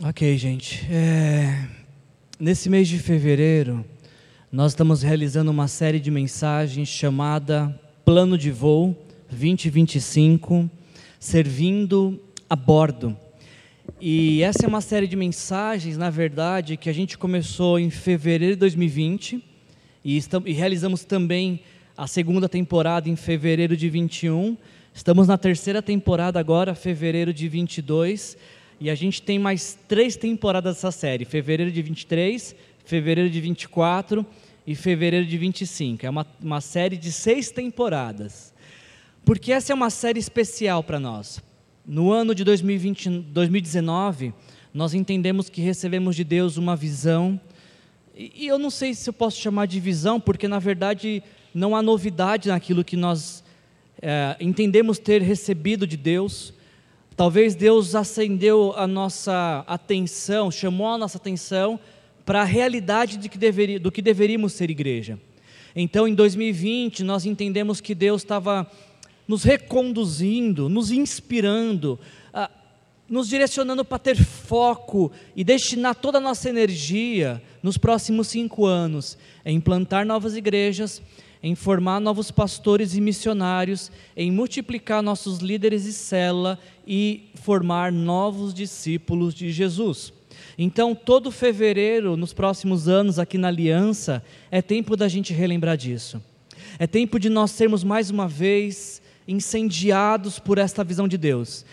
Ok, gente. É... Nesse mês de fevereiro, nós estamos realizando uma série de mensagens chamada Plano de Voo 2025, servindo a bordo. E essa é uma série de mensagens, na verdade, que a gente começou em fevereiro de 2020 e, estamos, e realizamos também a segunda temporada em fevereiro de 21. Estamos na terceira temporada agora, fevereiro de 22 e a gente tem mais três temporadas dessa série: fevereiro de 23, fevereiro de 24 e fevereiro de 25. É uma, uma série de seis temporadas. Porque essa é uma série especial para nós. No ano de 2020, 2019, nós entendemos que recebemos de Deus uma visão. E, e eu não sei se eu posso chamar de visão, porque na verdade não há novidade naquilo que nós é, entendemos ter recebido de Deus Talvez Deus acendeu a nossa atenção, chamou a nossa atenção para a realidade de que deveria, do que deveríamos ser igreja. Então, em 2020, nós entendemos que Deus estava nos reconduzindo, nos inspirando, ah, nos direcionando para ter foco e destinar toda a nossa energia nos próximos cinco anos em implantar novas igrejas em formar novos pastores e missionários, em multiplicar nossos líderes e célula e formar novos discípulos de Jesus. Então, todo fevereiro, nos próximos anos, aqui na Aliança, é tempo da gente relembrar disso. É tempo de nós sermos mais uma vez incendiados por esta visão de Deus.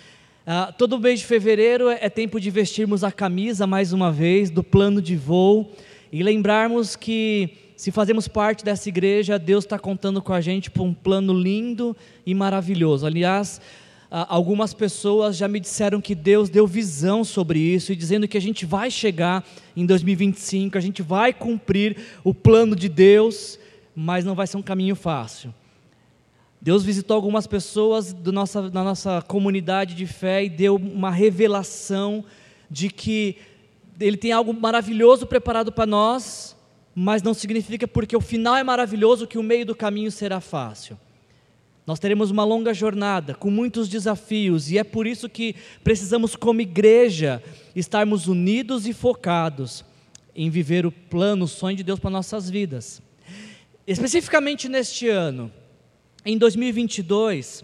Uh, todo mês de fevereiro é tempo de vestirmos a camisa mais uma vez do plano de voo e lembrarmos que se fazemos parte dessa igreja, Deus está contando com a gente por um plano lindo e maravilhoso. Aliás, algumas pessoas já me disseram que Deus deu visão sobre isso e dizendo que a gente vai chegar em 2025, a gente vai cumprir o plano de Deus, mas não vai ser um caminho fácil. Deus visitou algumas pessoas do nossa, da nossa comunidade de fé e deu uma revelação de que Ele tem algo maravilhoso preparado para nós, mas não significa porque o final é maravilhoso que o meio do caminho será fácil. Nós teremos uma longa jornada com muitos desafios e é por isso que precisamos, como igreja, estarmos unidos e focados em viver o plano, o sonho de Deus para nossas vidas. Especificamente neste ano, em 2022,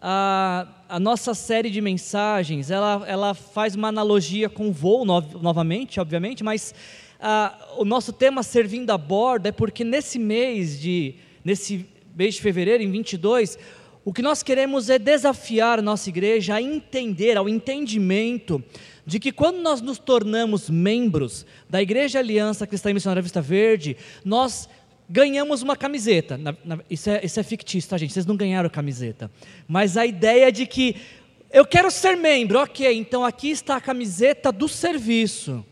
a, a nossa série de mensagens, ela, ela faz uma analogia com o voo, no, novamente, obviamente, mas ah, o nosso tema servindo a bordo é porque nesse mês de nesse mês de fevereiro, em 22, o que nós queremos é desafiar a nossa igreja a entender, ao entendimento de que quando nós nos tornamos membros da Igreja Aliança Cristã e Missionária Vista Verde, nós ganhamos uma camiseta. Na, na, isso, é, isso é fictício, tá, gente? Vocês não ganharam camiseta. Mas a ideia de que eu quero ser membro, ok, então aqui está a camiseta do serviço.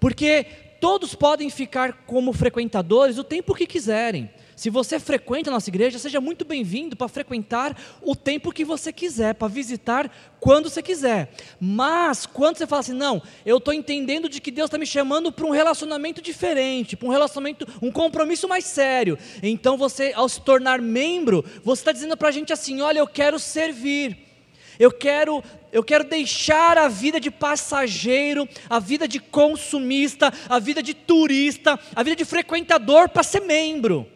Porque todos podem ficar como frequentadores o tempo que quiserem. Se você frequenta a nossa igreja, seja muito bem-vindo para frequentar o tempo que você quiser, para visitar quando você quiser. Mas, quando você fala assim, não, eu estou entendendo de que Deus está me chamando para um relacionamento diferente, para um relacionamento, um compromisso mais sério. Então, você, ao se tornar membro, você está dizendo para a gente assim: olha, eu quero servir. Eu quero, eu quero deixar a vida de passageiro, a vida de consumista, a vida de turista, a vida de frequentador para ser membro,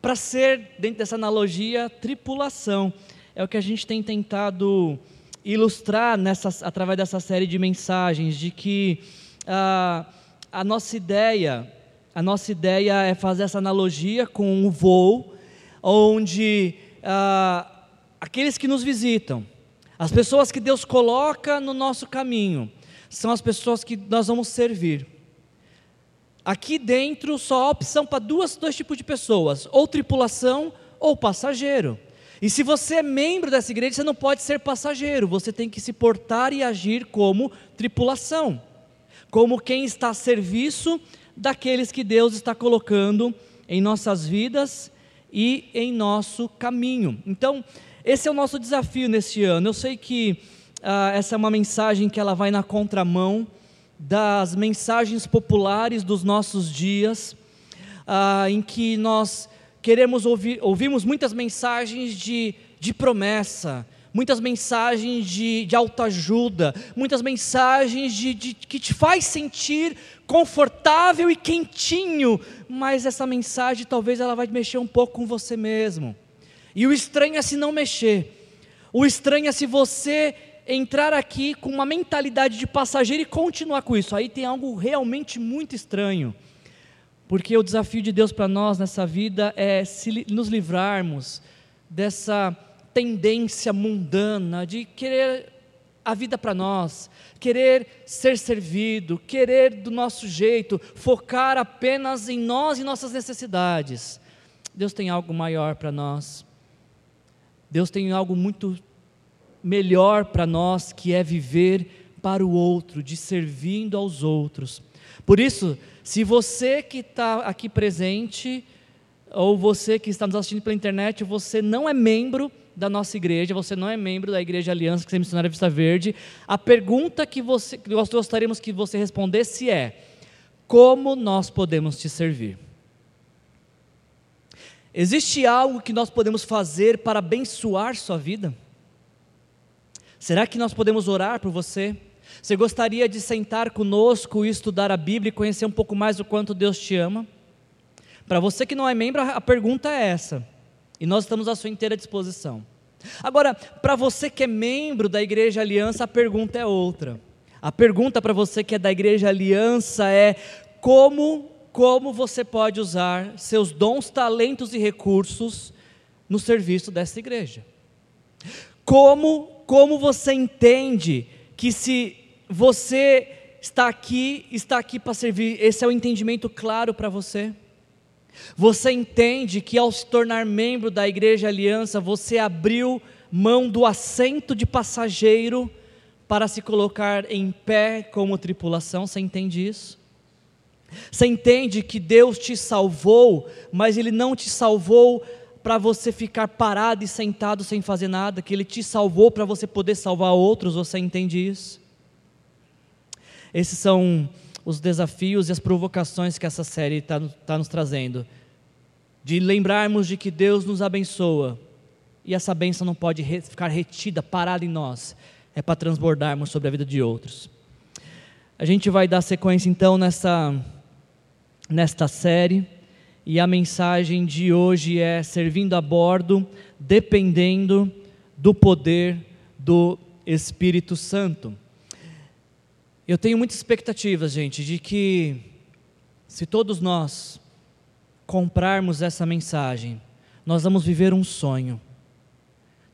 para ser, dentro dessa analogia, tripulação. É o que a gente tem tentado ilustrar nessa, através dessa série de mensagens, de que ah, a nossa ideia, a nossa ideia é fazer essa analogia com o voo, onde ah, aqueles que nos visitam, as pessoas que Deus coloca no nosso caminho são as pessoas que nós vamos servir. Aqui dentro só há opção para duas, dois tipos de pessoas: ou tripulação ou passageiro. E se você é membro dessa igreja, você não pode ser passageiro, você tem que se portar e agir como tripulação, como quem está a serviço daqueles que Deus está colocando em nossas vidas e em nosso caminho. Então, esse é o nosso desafio neste ano. Eu sei que ah, essa é uma mensagem que ela vai na contramão das mensagens populares dos nossos dias, ah, em que nós queremos ouvir, ouvimos muitas mensagens de, de promessa, muitas mensagens de, de autoajuda, muitas mensagens de, de, que te faz sentir confortável e quentinho, mas essa mensagem talvez ela vai mexer um pouco com você mesmo. E o estranho é se não mexer. O estranho é se você entrar aqui com uma mentalidade de passageiro e continuar com isso. Aí tem algo realmente muito estranho. Porque o desafio de Deus para nós nessa vida é se, nos livrarmos dessa tendência mundana de querer a vida para nós, querer ser servido, querer do nosso jeito, focar apenas em nós e nossas necessidades. Deus tem algo maior para nós. Deus tem algo muito melhor para nós, que é viver para o outro, de servindo aos outros. Por isso, se você que está aqui presente, ou você que está nos assistindo pela internet, você não é membro da nossa igreja, você não é membro da Igreja Aliança que é Missionária Vista Verde, a pergunta que, você, que nós gostaríamos que você respondesse é: como nós podemos te servir? Existe algo que nós podemos fazer para abençoar sua vida? Será que nós podemos orar por você? Você gostaria de sentar conosco e estudar a Bíblia e conhecer um pouco mais o quanto Deus te ama? Para você que não é membro, a pergunta é essa. E nós estamos à sua inteira disposição. Agora, para você que é membro da Igreja Aliança, a pergunta é outra. A pergunta para você que é da Igreja Aliança é como como você pode usar seus dons, talentos e recursos no serviço dessa igreja. Como como você entende que se você está aqui, está aqui para servir, esse é o entendimento claro para você? Você entende que ao se tornar membro da Igreja Aliança, você abriu mão do assento de passageiro para se colocar em pé como tripulação? Você entende isso? Você entende que Deus te salvou, mas Ele não te salvou para você ficar parado e sentado sem fazer nada, que Ele te salvou para você poder salvar outros, você entende isso? Esses são os desafios e as provocações que essa série está tá nos trazendo. De lembrarmos de que Deus nos abençoa e essa bênção não pode re, ficar retida, parada em nós, é para transbordarmos sobre a vida de outros. A gente vai dar sequência então nessa, nesta série, e a mensagem de hoje é servindo a bordo, dependendo do poder do Espírito Santo. Eu tenho muitas expectativas, gente, de que se todos nós comprarmos essa mensagem, nós vamos viver um sonho.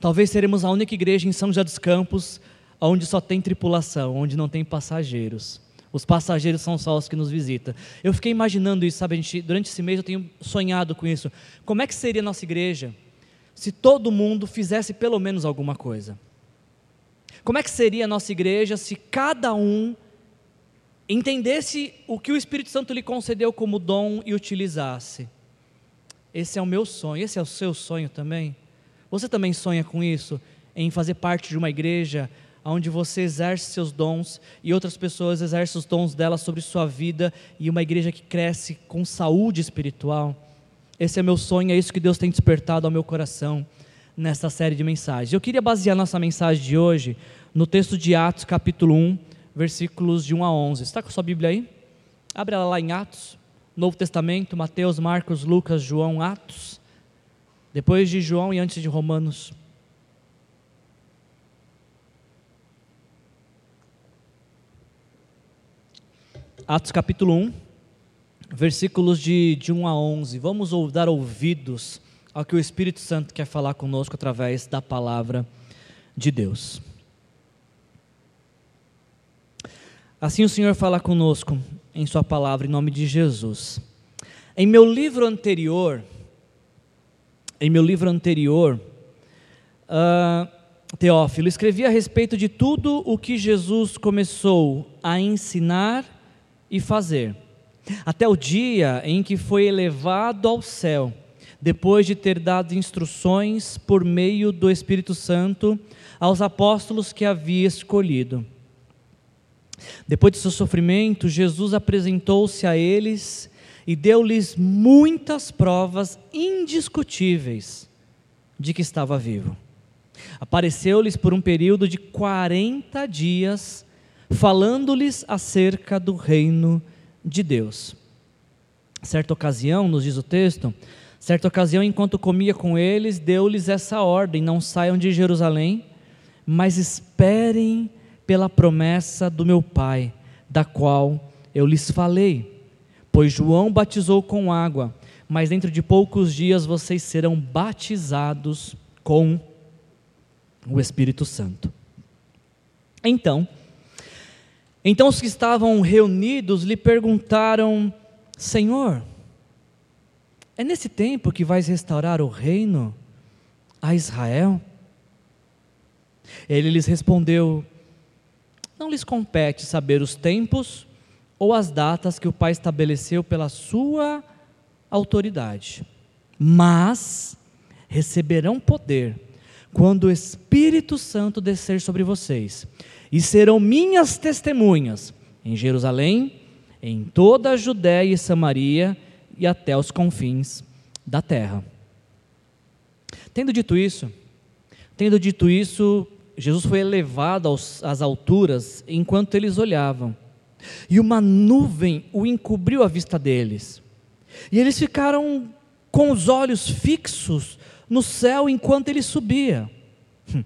Talvez seremos a única igreja em São José dos Campos onde só tem tripulação, onde não tem passageiros. Os passageiros são só os que nos visitam. Eu fiquei imaginando isso, sabe? Gente, durante esse mês eu tenho sonhado com isso. Como é que seria a nossa igreja se todo mundo fizesse pelo menos alguma coisa? Como é que seria a nossa igreja se cada um entendesse o que o Espírito Santo lhe concedeu como dom e utilizasse. Esse é o meu sonho, esse é o seu sonho também. Você também sonha com isso, em fazer parte de uma igreja onde você exerce seus dons e outras pessoas exercem os dons delas sobre sua vida e uma igreja que cresce com saúde espiritual. Esse é meu sonho, é isso que Deus tem despertado ao meu coração nessa série de mensagens. Eu queria basear nossa mensagem de hoje no texto de Atos, capítulo 1, versículos de 1 a 11. Está com a sua Bíblia aí? Abre ela lá em Atos, Novo Testamento, Mateus, Marcos, Lucas, João, Atos. Depois de João e antes de Romanos. Atos capítulo 1, versículos de, de 1 a 11. Vamos dar ouvidos ao que o Espírito Santo quer falar conosco através da palavra de Deus. Assim o Senhor fala conosco em Sua palavra, em nome de Jesus. Em meu livro anterior, em meu livro anterior, uh, Teófilo, escrevi a respeito de tudo o que Jesus começou a ensinar e fazer, até o dia em que foi elevado ao céu, depois de ter dado instruções por meio do Espírito Santo aos apóstolos que havia escolhido. Depois de seu sofrimento, Jesus apresentou-se a eles e deu-lhes muitas provas indiscutíveis de que estava vivo. Apareceu-lhes por um período de 40 dias, falando-lhes acerca do reino de Deus. Certa ocasião, nos diz o texto, certa ocasião, enquanto comia com eles, deu-lhes essa ordem: não saiam de Jerusalém, mas esperem pela promessa do meu Pai, da qual eu lhes falei. Pois João batizou com água, mas dentro de poucos dias vocês serão batizados com o Espírito Santo. Então, então os que estavam reunidos lhe perguntaram: Senhor, é nesse tempo que vais restaurar o reino a Israel? Ele lhes respondeu: Não lhes compete saber os tempos ou as datas que o Pai estabeleceu pela sua autoridade, mas receberão poder quando o Espírito Santo descer sobre vocês, e serão minhas testemunhas em Jerusalém, em toda a Judéia e Samaria e até os confins da terra. Tendo dito isso, tendo dito isso, Jesus foi elevado aos, às alturas enquanto eles olhavam, e uma nuvem o encobriu a vista deles, e eles ficaram com os olhos fixos no céu enquanto ele subia.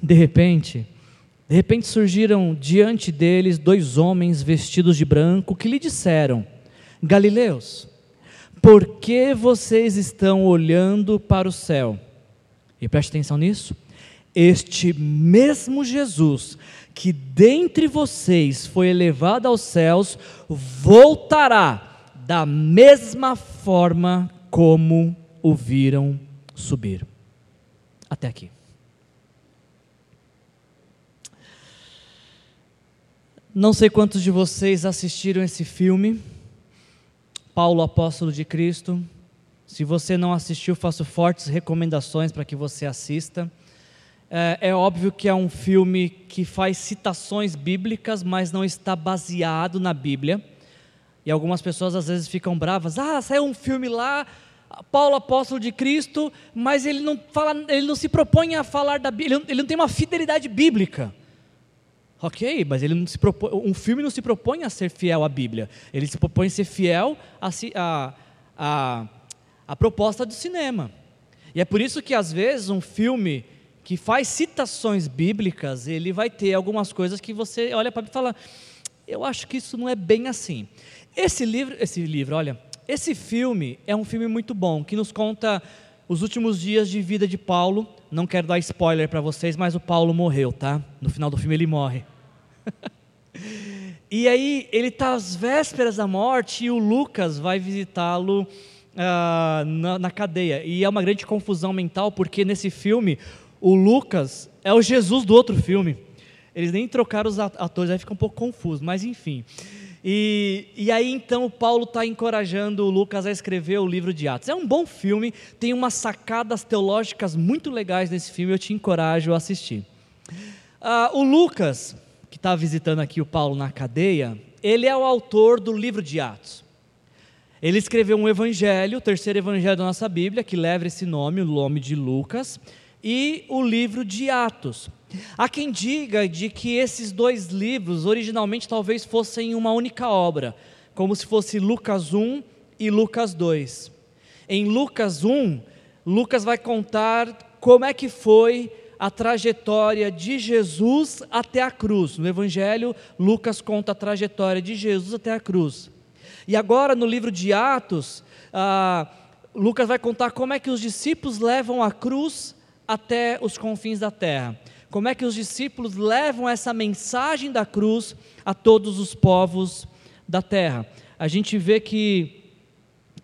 De repente, de repente surgiram diante deles dois homens vestidos de branco que lhe disseram: Galileus, por que vocês estão olhando para o céu? E preste atenção nisso. Este mesmo Jesus que dentre vocês foi elevado aos céus, voltará da mesma forma como o viram subir. Até aqui. Não sei quantos de vocês assistiram esse filme, Paulo Apóstolo de Cristo. Se você não assistiu, faço fortes recomendações para que você assista. É, é, óbvio que é um filme que faz citações bíblicas, mas não está baseado na Bíblia. E algumas pessoas às vezes ficam bravas. Ah, saiu um filme lá, Paulo apóstolo de Cristo, mas ele não fala, ele não se propõe a falar da Bíblia, ele não tem uma fidelidade bíblica. Ok, mas ele não se propõe, um filme não se propõe a ser fiel à Bíblia, ele se propõe a ser fiel à a, a, a, proposta do cinema. E é por isso que às vezes um filme que faz citações bíblicas, ele vai ter algumas coisas que você olha para e fala, eu acho que isso não é bem assim. Esse livro, esse livro, olha, esse filme é um filme muito bom, que nos conta os últimos dias de vida de Paulo. Não quero dar spoiler para vocês, mas o Paulo morreu, tá? No final do filme ele morre. e aí ele está às vésperas da morte e o Lucas vai visitá-lo uh, na, na cadeia. E é uma grande confusão mental porque nesse filme o Lucas é o Jesus do outro filme. Eles nem trocaram os atores, aí fica um pouco confuso, mas enfim. E, e aí então o Paulo está encorajando o Lucas a escrever o livro de Atos. É um bom filme, tem umas sacadas teológicas muito legais nesse filme, eu te encorajo a assistir. Ah, o Lucas, que está visitando aqui o Paulo na cadeia, ele é o autor do livro de Atos. Ele escreveu um evangelho, o terceiro evangelho da nossa Bíblia, que leva esse nome, o nome de Lucas, e o livro de Atos. Há quem diga de que esses dois livros originalmente talvez fossem uma única obra, como se fosse Lucas 1 e Lucas 2. Em Lucas 1, Lucas vai contar como é que foi a trajetória de Jesus até a cruz. No Evangelho, Lucas conta a trajetória de Jesus até a cruz. E agora, no livro de Atos, ah, Lucas vai contar como é que os discípulos levam a cruz até os confins da terra como é que os discípulos levam essa mensagem da cruz a todos os povos da terra. A gente vê que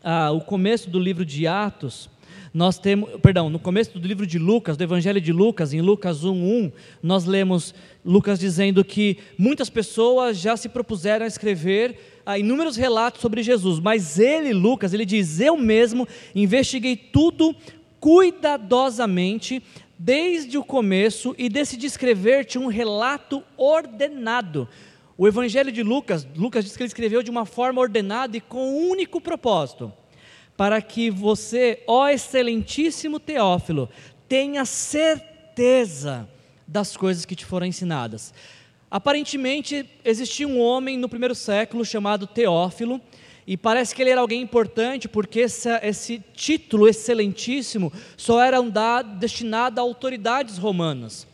ah, o começo do livro de Atos, nós temos, perdão, no começo do livro de Lucas, do Evangelho de Lucas, em Lucas 1:1, nós lemos Lucas dizendo que muitas pessoas já se propuseram a escrever ah, inúmeros relatos sobre Jesus, mas ele, Lucas, ele diz: Eu mesmo investiguei tudo cuidadosamente desde o começo e decidi escrever-te um relato ordenado. O Evangelho de Lucas, Lucas diz que ele escreveu de uma forma ordenada e com um único propósito: para que você, ó excelentíssimo Teófilo, tenha certeza das coisas que te foram ensinadas. Aparentemente, existia um homem no primeiro século chamado Teófilo, e parece que ele era alguém importante, porque esse, esse título excelentíssimo só era um dado, destinado a autoridades romanas.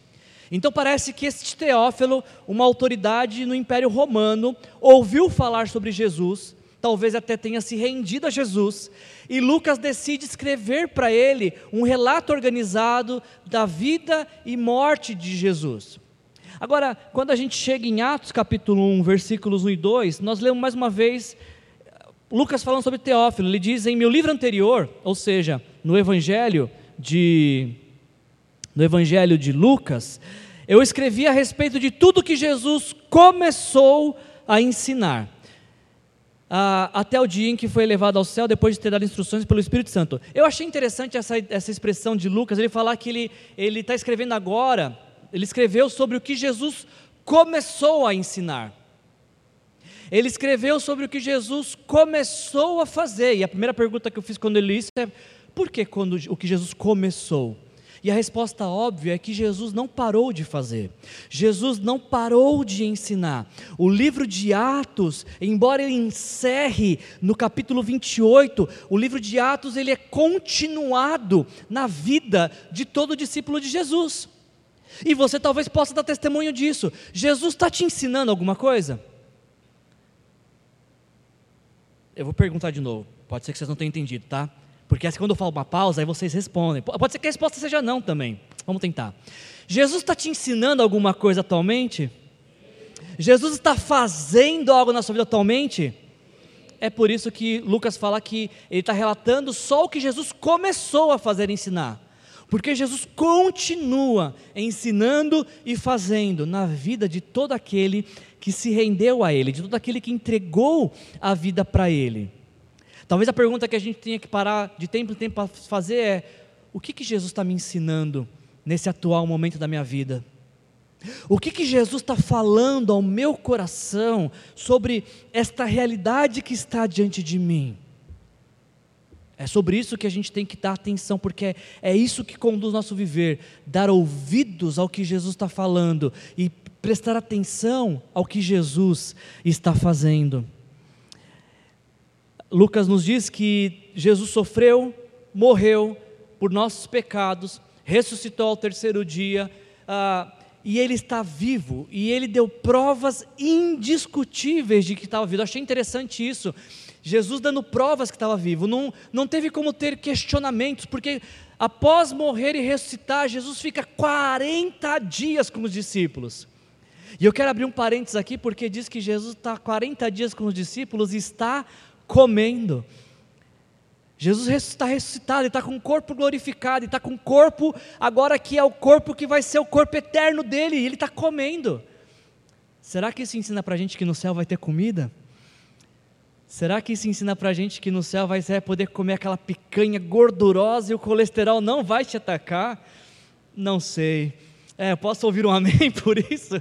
Então parece que este Teófilo, uma autoridade no Império Romano, ouviu falar sobre Jesus, talvez até tenha se rendido a Jesus, e Lucas decide escrever para ele um relato organizado da vida e morte de Jesus. Agora, quando a gente chega em Atos capítulo 1, versículos 1 e 2, nós lemos mais uma vez Lucas falando sobre Teófilo. Ele diz em meu livro anterior, ou seja, no Evangelho de no Evangelho de Lucas, eu escrevi a respeito de tudo que Jesus começou a ensinar até o dia em que foi elevado ao céu, depois de ter dado instruções pelo Espírito Santo. Eu achei interessante essa, essa expressão de Lucas, ele falar que ele está escrevendo agora, ele escreveu sobre o que Jesus começou a ensinar. Ele escreveu sobre o que Jesus começou a fazer. E a primeira pergunta que eu fiz quando ele isso é: por que quando o que Jesus começou? E a resposta óbvia é que Jesus não parou de fazer, Jesus não parou de ensinar. O livro de Atos, embora ele encerre no capítulo 28, o livro de Atos ele é continuado na vida de todo discípulo de Jesus. E você talvez possa dar testemunho disso. Jesus está te ensinando alguma coisa? Eu vou perguntar de novo, pode ser que vocês não tenham entendido, tá? Porque assim, quando eu falo uma pausa, aí vocês respondem. Pode ser que a resposta seja não também. Vamos tentar. Jesus está te ensinando alguma coisa atualmente? Jesus está fazendo algo na sua vida atualmente? É por isso que Lucas fala que ele está relatando só o que Jesus começou a fazer e ensinar. Porque Jesus continua ensinando e fazendo na vida de todo aquele que se rendeu a Ele, de todo aquele que entregou a vida para Ele. Talvez a pergunta que a gente tenha que parar de tempo em tempo para fazer é: o que, que Jesus está me ensinando nesse atual momento da minha vida? O que, que Jesus está falando ao meu coração sobre esta realidade que está diante de mim? É sobre isso que a gente tem que dar atenção, porque é isso que conduz nosso viver, dar ouvidos ao que Jesus está falando e prestar atenção ao que Jesus está fazendo. Lucas nos diz que Jesus sofreu, morreu por nossos pecados, ressuscitou ao terceiro dia, ah, e ele está vivo, e ele deu provas indiscutíveis de que estava vivo. Eu achei interessante isso. Jesus dando provas que estava vivo, não, não teve como ter questionamentos, porque após morrer e ressuscitar, Jesus fica 40 dias com os discípulos. E eu quero abrir um parênteses aqui, porque diz que Jesus está 40 dias com os discípulos e está comendo. Jesus está ressuscitado, está com o corpo glorificado, está com o corpo agora que é o corpo que vai ser o corpo eterno dele, e ele está comendo. Será que isso ensina para a gente que no céu vai ter comida? Será que isso ensina para a gente que no céu vai poder comer aquela picanha gordurosa e o colesterol não vai te atacar? Não sei. É, posso ouvir um amém por isso?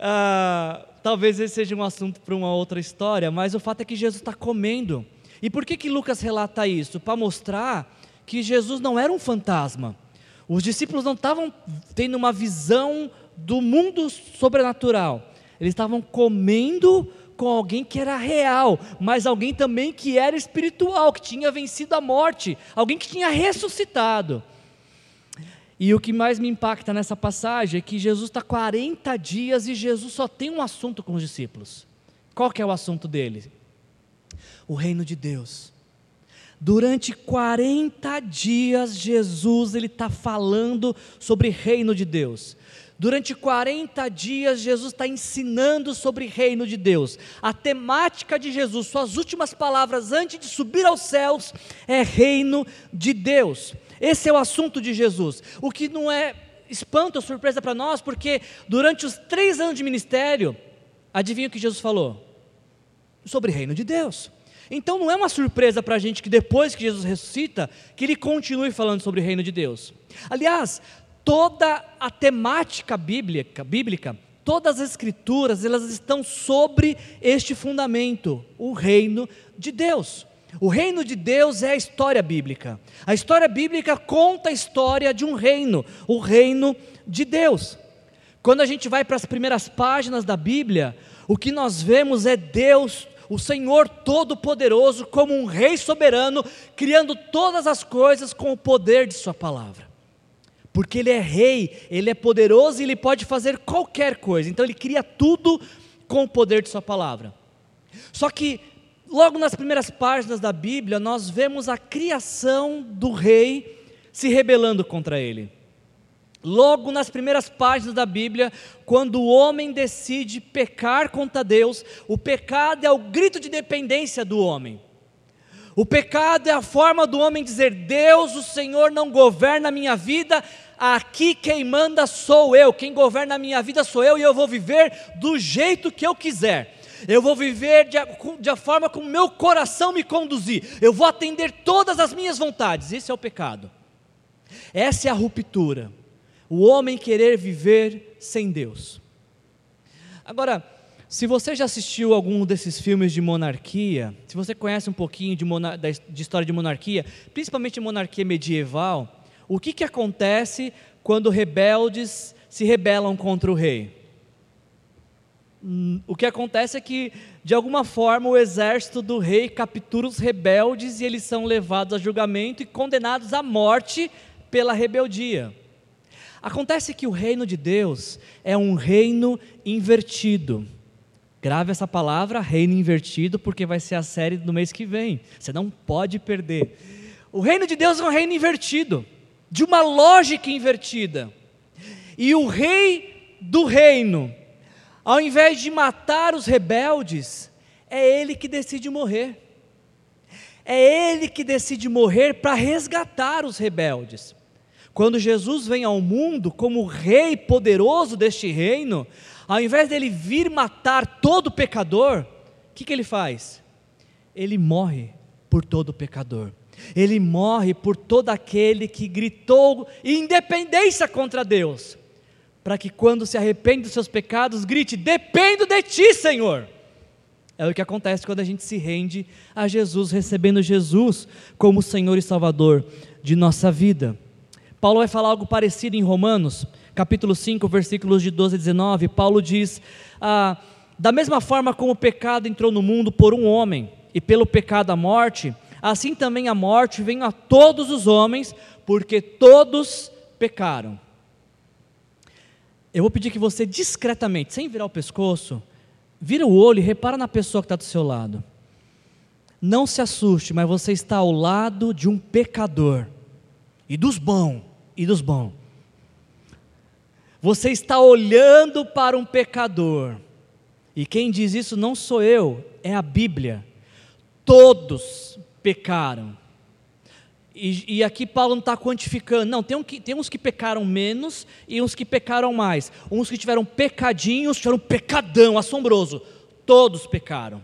Ah, talvez esse seja um assunto para uma outra história, mas o fato é que Jesus está comendo. E por que, que Lucas relata isso? Para mostrar que Jesus não era um fantasma. Os discípulos não estavam tendo uma visão do mundo sobrenatural. Eles estavam comendo com alguém que era real, mas alguém também que era espiritual, que tinha vencido a morte, alguém que tinha ressuscitado. E o que mais me impacta nessa passagem é que Jesus está 40 dias e Jesus só tem um assunto com os discípulos. Qual que é o assunto dele? O reino de Deus. Durante 40 dias, Jesus ele está falando sobre reino de Deus. Durante 40 dias, Jesus está ensinando sobre reino de Deus. A temática de Jesus, suas últimas palavras antes de subir aos céus, é reino de Deus. Esse é o assunto de Jesus. O que não é espanto ou surpresa para nós, porque durante os três anos de ministério, adivinha o que Jesus falou? Sobre o reino de Deus. Então não é uma surpresa para a gente que depois que Jesus ressuscita, que ele continue falando sobre o reino de Deus. Aliás, toda a temática bíblica, bíblica, todas as escrituras, elas estão sobre este fundamento, o reino de Deus. O reino de Deus é a história bíblica. A história bíblica conta a história de um reino, o reino de Deus. Quando a gente vai para as primeiras páginas da Bíblia, o que nós vemos é Deus, o Senhor Todo-Poderoso, como um rei soberano, criando todas as coisas com o poder de Sua palavra. Porque Ele é rei, Ele é poderoso e Ele pode fazer qualquer coisa. Então Ele cria tudo com o poder de Sua palavra. Só que logo nas primeiras páginas da Bíblia, nós vemos a criação do rei se rebelando contra ele. Logo nas primeiras páginas da Bíblia, quando o homem decide pecar contra Deus, o pecado é o grito de dependência do homem. O pecado é a forma do homem dizer: Deus, o Senhor não governa a minha vida, aqui quem manda sou eu, quem governa a minha vida sou eu e eu vou viver do jeito que eu quiser eu vou viver de, de forma como meu coração me conduzir, eu vou atender todas as minhas vontades. Esse é o pecado. Essa é a ruptura. O homem querer viver sem Deus. Agora, se você já assistiu algum desses filmes de monarquia, se você conhece um pouquinho de, de história de monarquia, principalmente monarquia medieval, o que, que acontece quando rebeldes se rebelam contra o rei? o que acontece é que, de alguma forma, o exército do rei captura os rebeldes e eles são levados a julgamento e condenados à morte pela rebeldia. Acontece que o reino de Deus é um reino invertido. Grave essa palavra, reino invertido, porque vai ser a série do mês que vem. Você não pode perder. O reino de Deus é um reino invertido, de uma lógica invertida. E o rei do reino, ao invés de matar os rebeldes, é ele que decide morrer. É ele que decide morrer para resgatar os rebeldes. Quando Jesus vem ao mundo como rei poderoso deste reino, ao invés dele vir matar todo pecador, o que, que ele faz? Ele morre por todo pecador. Ele morre por todo aquele que gritou independência contra Deus para que quando se arrepende dos seus pecados, grite: Dependo de ti, Senhor. É o que acontece quando a gente se rende a Jesus, recebendo Jesus como Senhor e Salvador de nossa vida. Paulo vai falar algo parecido em Romanos, capítulo 5, versículos de 12 a 19. Paulo diz: ah, Da mesma forma como o pecado entrou no mundo por um homem, e pelo pecado a morte, assim também a morte vem a todos os homens, porque todos pecaram. Eu vou pedir que você discretamente, sem virar o pescoço, vira o olho e repara na pessoa que está do seu lado. Não se assuste, mas você está ao lado de um pecador. E dos bons, e dos bons. Você está olhando para um pecador. E quem diz isso não sou eu, é a Bíblia. Todos pecaram e, e, aqui Paulo não está quantificando, não, tem, um que, tem uns que pecaram menos e uns que pecaram mais. Uns que tiveram pecadinhos, tiveram pecadão assombroso. Todos pecaram.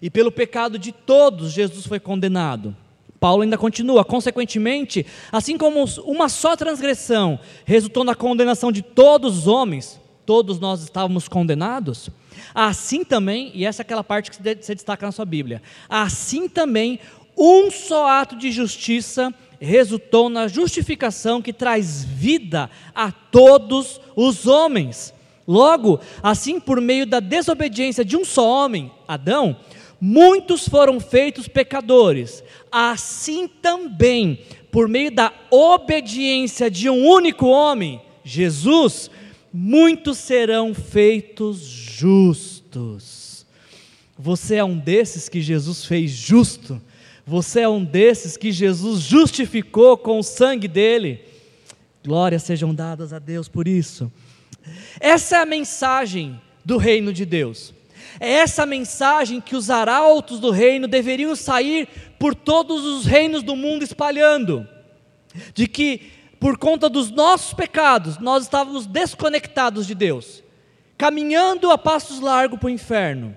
E pelo pecado de todos, Jesus foi condenado. Paulo ainda continua, consequentemente, assim como uma só transgressão resultou na condenação de todos os homens, todos nós estávamos condenados, assim também, e essa é aquela parte que você destaca na sua Bíblia, assim também um só ato de justiça resultou na justificação que traz vida a todos os homens. Logo, assim por meio da desobediência de um só homem, Adão, muitos foram feitos pecadores. Assim também, por meio da obediência de um único homem, Jesus, muitos serão feitos justos. Você é um desses que Jesus fez justo você é um desses que Jesus justificou com o sangue dele. Glórias sejam dadas a Deus por isso. Essa é a mensagem do reino de Deus. É essa mensagem que os arautos do reino deveriam sair por todos os reinos do mundo espalhando. De que, por conta dos nossos pecados, nós estávamos desconectados de Deus, caminhando a passos largos para o inferno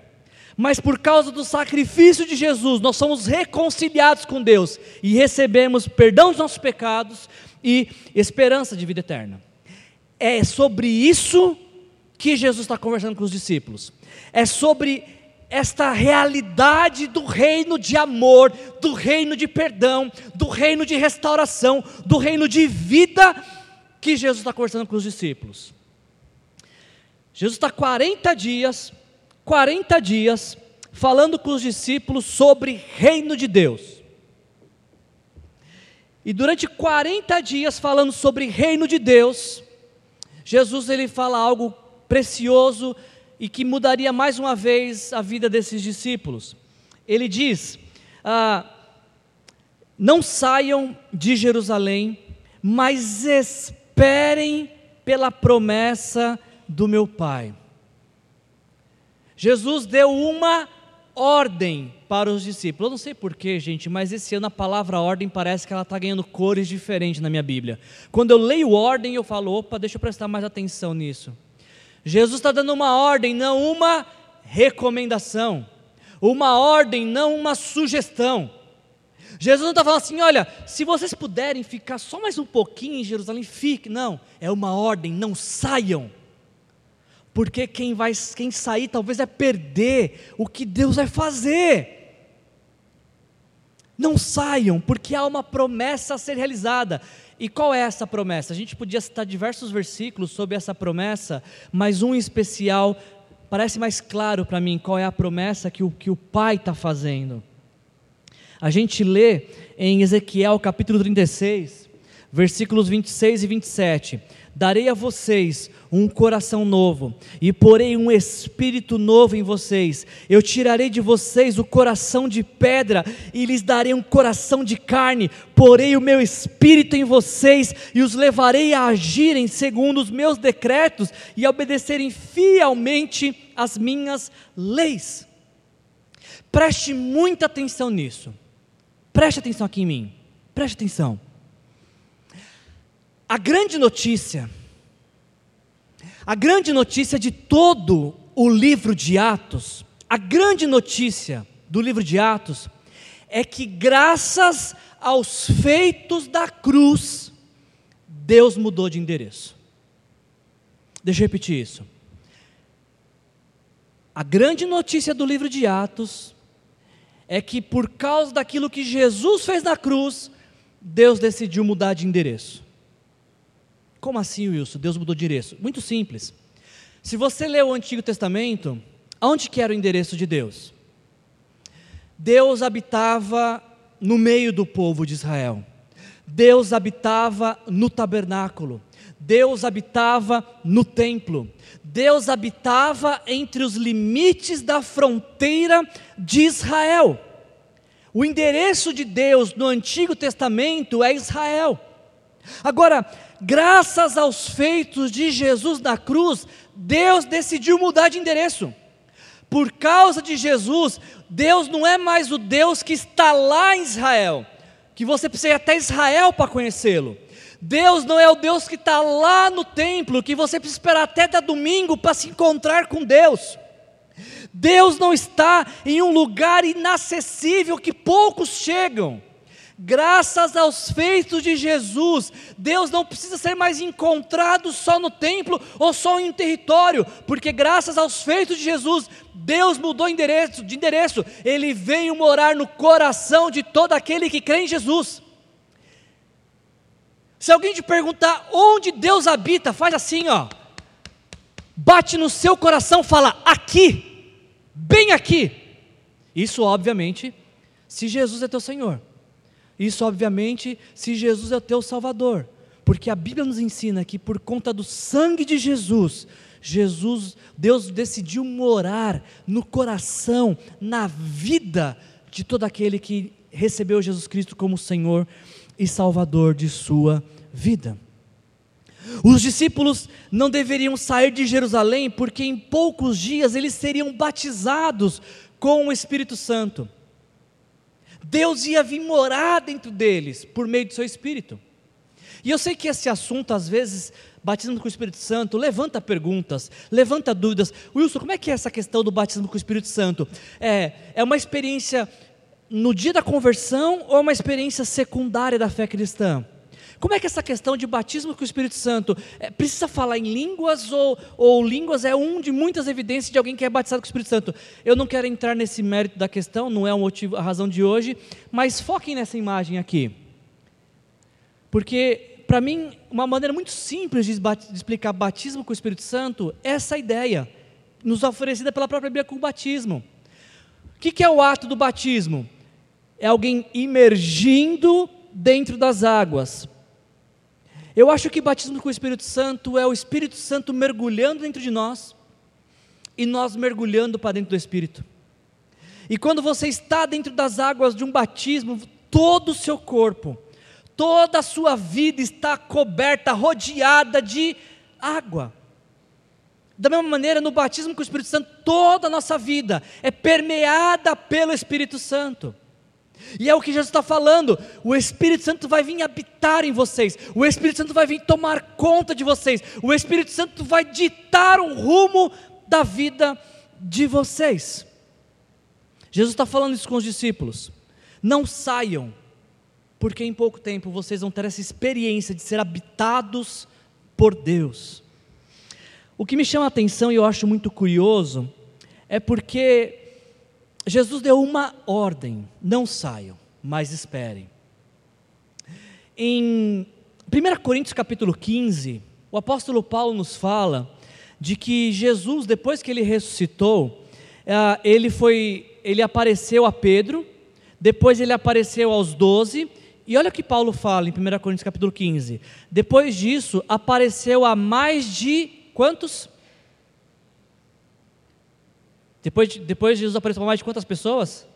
mas por causa do sacrifício de Jesus, nós somos reconciliados com Deus e recebemos perdão dos nossos pecados e esperança de vida eterna. É sobre isso que Jesus está conversando com os discípulos. É sobre esta realidade do reino de amor, do reino de perdão, do reino de restauração, do reino de vida que Jesus está conversando com os discípulos. Jesus está 40 dias, 40 dias, falando com os discípulos sobre reino de Deus. E durante 40 dias falando sobre reino de Deus, Jesus ele fala algo precioso e que mudaria mais uma vez a vida desses discípulos. Ele diz: ah, Não saiam de Jerusalém, mas esperem pela promessa do meu Pai. Jesus deu uma ordem para os discípulos. Eu não sei porquê, gente, mas esse ano a palavra ordem parece que ela está ganhando cores diferentes na minha Bíblia. Quando eu leio ordem, eu falo, opa, deixa eu prestar mais atenção nisso. Jesus está dando uma ordem, não uma recomendação. Uma ordem, não uma sugestão. Jesus não está falando assim, olha, se vocês puderem ficar só mais um pouquinho em Jerusalém, fique. Não, é uma ordem, não saiam. Porque quem vai, quem sair talvez vai perder o que Deus vai fazer. Não saiam, porque há uma promessa a ser realizada. E qual é essa promessa? A gente podia citar diversos versículos sobre essa promessa, mas um especial parece mais claro para mim qual é a promessa que o, que o Pai está fazendo. A gente lê em Ezequiel capítulo 36, versículos 26 e 27. Darei a vocês um coração novo, e porei um espírito novo em vocês. Eu tirarei de vocês o coração de pedra, e lhes darei um coração de carne. Porei o meu espírito em vocês, e os levarei a agirem segundo os meus decretos e a obedecerem fielmente as minhas leis. Preste muita atenção nisso. Preste atenção aqui em mim. Preste atenção. A grande notícia, a grande notícia de todo o livro de Atos, a grande notícia do livro de Atos é que, graças aos feitos da cruz, Deus mudou de endereço. Deixa eu repetir isso. A grande notícia do livro de Atos é que, por causa daquilo que Jesus fez na cruz, Deus decidiu mudar de endereço. Como assim, Wilson? Deus mudou de endereço? Muito simples. Se você lê o Antigo Testamento, aonde que era o endereço de Deus? Deus habitava no meio do povo de Israel. Deus habitava no tabernáculo. Deus habitava no templo. Deus habitava entre os limites da fronteira de Israel. O endereço de Deus no Antigo Testamento é Israel. Agora, graças aos feitos de Jesus na cruz, Deus decidiu mudar de endereço. Por causa de Jesus, Deus não é mais o Deus que está lá em Israel, que você precisa ir até Israel para conhecê-lo. Deus não é o Deus que está lá no templo, que você precisa esperar até da domingo para se encontrar com Deus. Deus não está em um lugar inacessível que poucos chegam. Graças aos feitos de Jesus, Deus não precisa ser mais encontrado só no templo ou só em território, porque graças aos feitos de Jesus, Deus mudou endereço, de endereço, Ele veio morar no coração de todo aquele que crê em Jesus. Se alguém te perguntar onde Deus habita, faz assim, ó. Bate no seu coração, fala aqui, bem aqui. Isso, obviamente, se Jesus é teu Senhor. Isso, obviamente, se Jesus é o teu Salvador. Porque a Bíblia nos ensina que por conta do sangue de Jesus, Jesus, Deus decidiu morar no coração, na vida de todo aquele que recebeu Jesus Cristo como Senhor e Salvador de sua vida. Os discípulos não deveriam sair de Jerusalém porque em poucos dias eles seriam batizados com o Espírito Santo. Deus ia vir morar dentro deles por meio do seu Espírito. E eu sei que esse assunto, às vezes, batismo com o Espírito Santo, levanta perguntas, levanta dúvidas. Wilson, como é que é essa questão do batismo com o Espírito Santo? É, é uma experiência no dia da conversão ou é uma experiência secundária da fé cristã? Como é que essa questão de batismo com o Espírito Santo é, precisa falar em línguas ou, ou línguas é um de muitas evidências de alguém que é batizado com o Espírito Santo? Eu não quero entrar nesse mérito da questão, não é o motivo, a razão de hoje, mas foquem nessa imagem aqui. Porque, para mim, uma maneira muito simples de, de explicar batismo com o Espírito Santo é essa ideia, nos oferecida pela própria Bíblia com o batismo. O que, que é o ato do batismo? É alguém imergindo dentro das águas eu acho que batismo com o Espírito Santo é o Espírito Santo mergulhando dentro de nós e nós mergulhando para dentro do Espírito. E quando você está dentro das águas de um batismo, todo o seu corpo, toda a sua vida está coberta, rodeada de água. Da mesma maneira, no batismo com o Espírito Santo, toda a nossa vida é permeada pelo Espírito Santo. E é o que Jesus está falando: o Espírito Santo vai vir habitar em vocês, o Espírito Santo vai vir tomar conta de vocês, o Espírito Santo vai ditar o rumo da vida de vocês. Jesus está falando isso com os discípulos: não saiam, porque em pouco tempo vocês vão ter essa experiência de ser habitados por Deus. O que me chama a atenção e eu acho muito curioso é porque Jesus deu uma ordem: não saiam, mas esperem. Em 1 Coríntios capítulo 15, o apóstolo Paulo nos fala de que Jesus, depois que ele ressuscitou, eh, ele foi, ele apareceu a Pedro, depois ele apareceu aos doze, e olha o que Paulo fala em 1 Coríntios capítulo 15. Depois disso, apareceu a mais de quantos? Depois, depois Jesus apareceu para mais de quantas pessoas?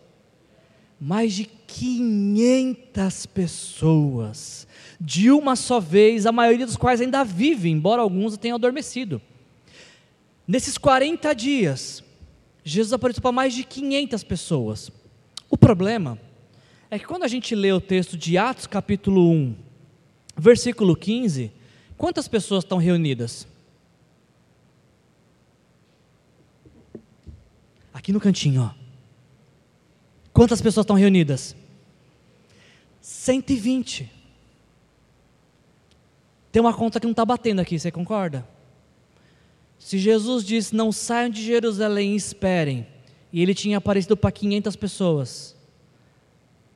Mais de 500 pessoas, de uma só vez, a maioria dos quais ainda vive, embora alguns tenham adormecido. Nesses 40 dias, Jesus apareceu para mais de 500 pessoas. O problema é que quando a gente lê o texto de Atos capítulo 1, versículo 15, quantas pessoas estão reunidas? Aqui no cantinho, ó. Quantas pessoas estão reunidas? 120. Tem uma conta que não está batendo aqui, você concorda? Se Jesus disse: Não saiam de Jerusalém e esperem, e ele tinha aparecido para 500 pessoas,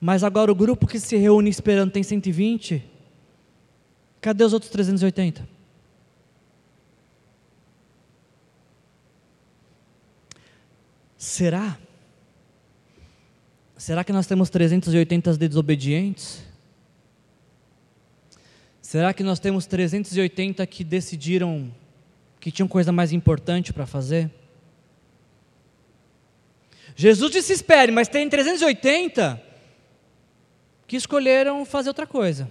mas agora o grupo que se reúne esperando tem 120, cadê os outros 380? Será? Será que nós temos 380 desobedientes? Será que nós temos 380 que decidiram que tinham coisa mais importante para fazer? Jesus disse espere, mas tem 380 que escolheram fazer outra coisa.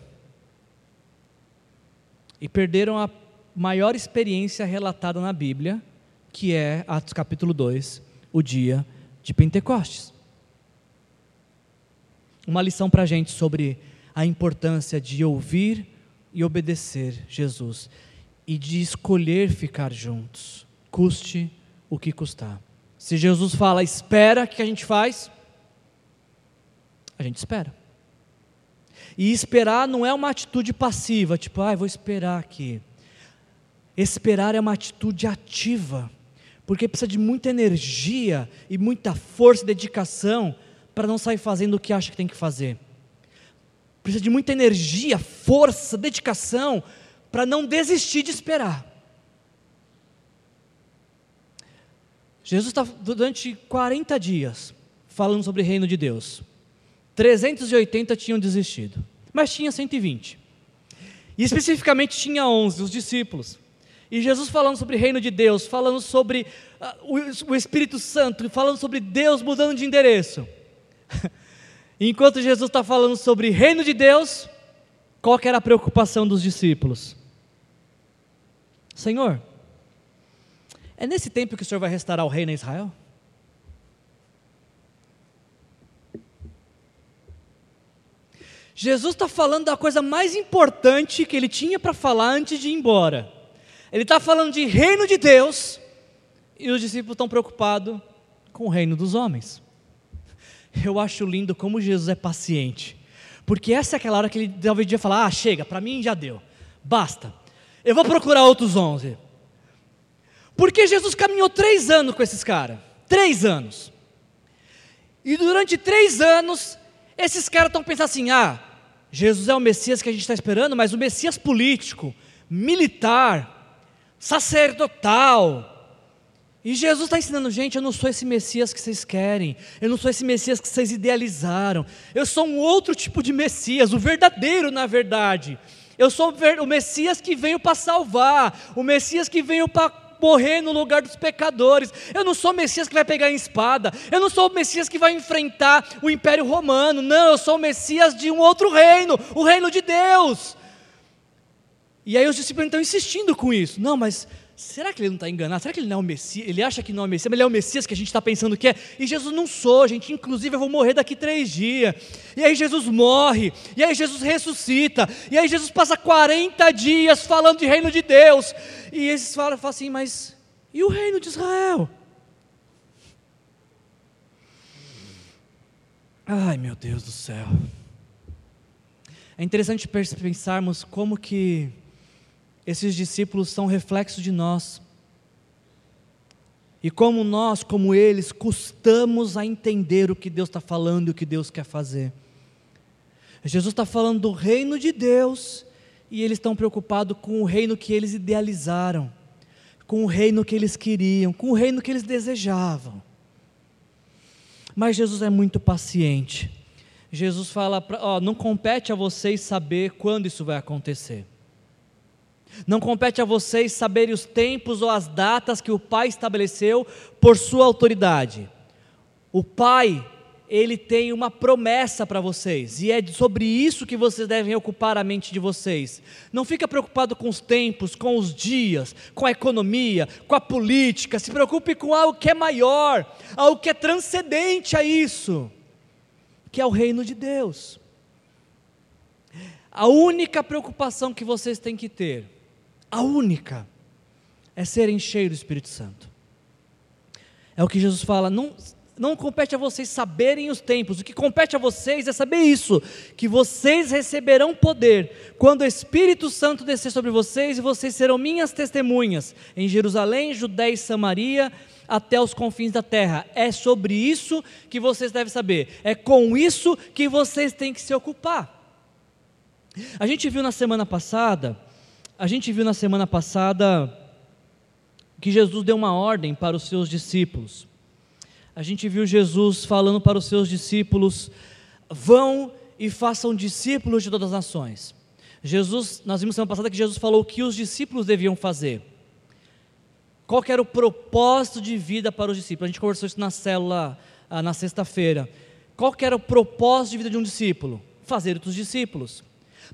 E perderam a maior experiência relatada na Bíblia, que é Atos capítulo 2, o dia de Pentecostes. Uma lição para a gente sobre a importância de ouvir e obedecer Jesus e de escolher ficar juntos, custe o que custar. Se Jesus fala espera, o que a gente faz? A gente espera. E esperar não é uma atitude passiva, tipo, ah, vou esperar aqui. Esperar é uma atitude ativa porque precisa de muita energia e muita força e dedicação para não sair fazendo o que acha que tem que fazer. Precisa de muita energia, força, dedicação para não desistir de esperar. Jesus está durante 40 dias falando sobre o reino de Deus. 380 tinham desistido, mas tinha 120. E especificamente tinha 11, os discípulos. E Jesus falando sobre reino de Deus, falando sobre uh, o, o Espírito Santo, falando sobre Deus mudando de endereço. Enquanto Jesus está falando sobre reino de Deus, qual era a preocupação dos discípulos? Senhor, é nesse tempo que o Senhor vai restaurar o reino em Israel? Jesus está falando da coisa mais importante que ele tinha para falar antes de ir embora. Ele está falando de reino de Deus e os discípulos estão preocupados com o reino dos homens. Eu acho lindo como Jesus é paciente, Porque essa é aquela hora que ele talvez devia falar: ah, chega, para mim já deu, basta. Eu vou procurar outros onze. Porque Jesus caminhou três anos com esses caras. Três anos. E durante três anos, esses caras estão pensando assim: ah, Jesus é o Messias que a gente está esperando, mas o Messias político, militar, sacerdotal. E Jesus está ensinando, gente, eu não sou esse Messias que vocês querem, eu não sou esse Messias que vocês idealizaram, eu sou um outro tipo de Messias, o verdadeiro, na verdade. Eu sou o Messias que veio para salvar, o Messias que veio para morrer no lugar dos pecadores. Eu não sou o Messias que vai pegar em espada. Eu não sou o Messias que vai enfrentar o Império Romano. Não, eu sou o Messias de um outro reino, o reino de Deus. E aí os discípulos estão insistindo com isso. Não, mas será que ele não está enganado? Será que ele não é o Messias? Ele acha que não é o Messias, mas ele é o Messias que a gente está pensando que é. E Jesus não sou, gente. Inclusive eu vou morrer daqui três dias. E aí Jesus morre. E aí Jesus ressuscita. E aí Jesus passa 40 dias falando de reino de Deus. E eles falam, falam assim, mas e o reino de Israel? Ai meu Deus do céu. É interessante pensarmos como que esses discípulos são reflexo de nós. E como nós, como eles, custamos a entender o que Deus está falando e o que Deus quer fazer. Jesus está falando do reino de Deus e eles estão preocupados com o reino que eles idealizaram, com o reino que eles queriam, com o reino que eles desejavam. Mas Jesus é muito paciente. Jesus fala: ó, não compete a vocês saber quando isso vai acontecer. Não compete a vocês saberem os tempos ou as datas que o Pai estabeleceu por sua autoridade. O Pai, ele tem uma promessa para vocês, e é sobre isso que vocês devem ocupar a mente de vocês. Não fica preocupado com os tempos, com os dias, com a economia, com a política, se preocupe com algo que é maior, algo que é transcendente a isso, que é o reino de Deus. A única preocupação que vocês têm que ter a única, é serem cheios do Espírito Santo. É o que Jesus fala, não, não compete a vocês saberem os tempos, o que compete a vocês é saber isso, que vocês receberão poder quando o Espírito Santo descer sobre vocês e vocês serão minhas testemunhas em Jerusalém, Judéia e Samaria, até os confins da terra. É sobre isso que vocês devem saber, é com isso que vocês têm que se ocupar. A gente viu na semana passada a gente viu na semana passada que Jesus deu uma ordem para os seus discípulos. A gente viu Jesus falando para os seus discípulos: vão e façam discípulos de todas as nações. Jesus, nós vimos semana passada que Jesus falou o que os discípulos deviam fazer. Qual era o propósito de vida para os discípulos? A gente conversou isso na célula ah, na sexta-feira. Qual era o propósito de vida de um discípulo? Fazer outros discípulos.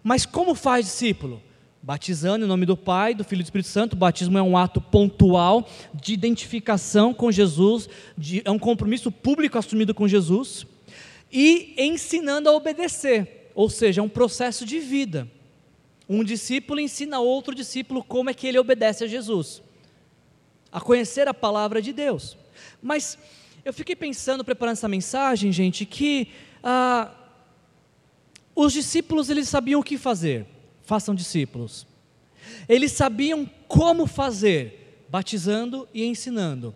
Mas como faz discípulo? Batizando em nome do Pai, do Filho e do Espírito Santo. O batismo é um ato pontual de identificação com Jesus, de, é um compromisso público assumido com Jesus, e ensinando a obedecer, ou seja, é um processo de vida. Um discípulo ensina outro discípulo como é que ele obedece a Jesus, a conhecer a palavra de Deus. Mas eu fiquei pensando, preparando essa mensagem, gente, que ah, os discípulos eles sabiam o que fazer façam discípulos. Eles sabiam como fazer, batizando e ensinando.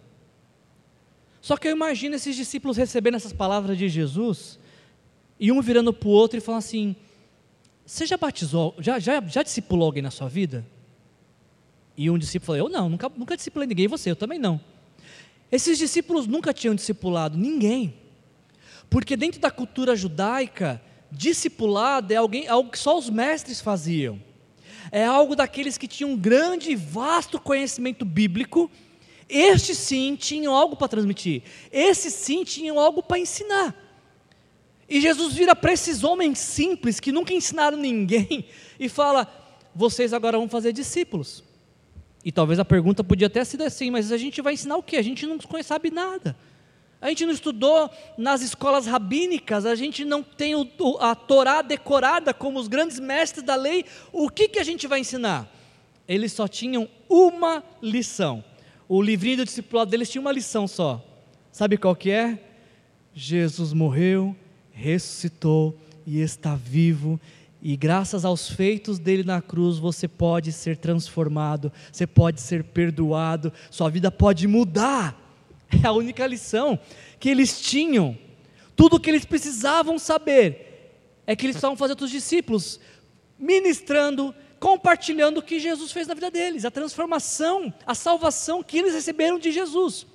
Só que eu imagino esses discípulos recebendo essas palavras de Jesus e um virando para o outro e falando assim: Você já batizou, já, já, já discipulou alguém na sua vida? E um discípulo falou: Eu não, nunca, nunca discipulei ninguém, você, eu também não. Esses discípulos nunca tinham discipulado ninguém, porque dentro da cultura judaica, discipulado é alguém, algo que só os mestres faziam. É algo daqueles que tinham um grande e vasto conhecimento bíblico. Estes sim tinham algo para transmitir. Esses sim tinham algo para ensinar. E Jesus vira para esses homens simples que nunca ensinaram ninguém e fala: vocês agora vão fazer discípulos. E talvez a pergunta podia até ser assim, mas a gente vai ensinar o quê? A gente não sabe nada. A gente não estudou nas escolas rabínicas, a gente não tem o, a Torá decorada como os grandes mestres da lei. O que, que a gente vai ensinar? Eles só tinham uma lição. O livrinho do discipulado deles tinha uma lição só. Sabe qual que é? Jesus morreu, ressuscitou e está vivo e graças aos feitos dele na cruz, você pode ser transformado, você pode ser perdoado, sua vida pode mudar. É a única lição que eles tinham. Tudo o que eles precisavam saber é que eles estavam fazendo outros discípulos, ministrando, compartilhando o que Jesus fez na vida deles, a transformação, a salvação que eles receberam de Jesus.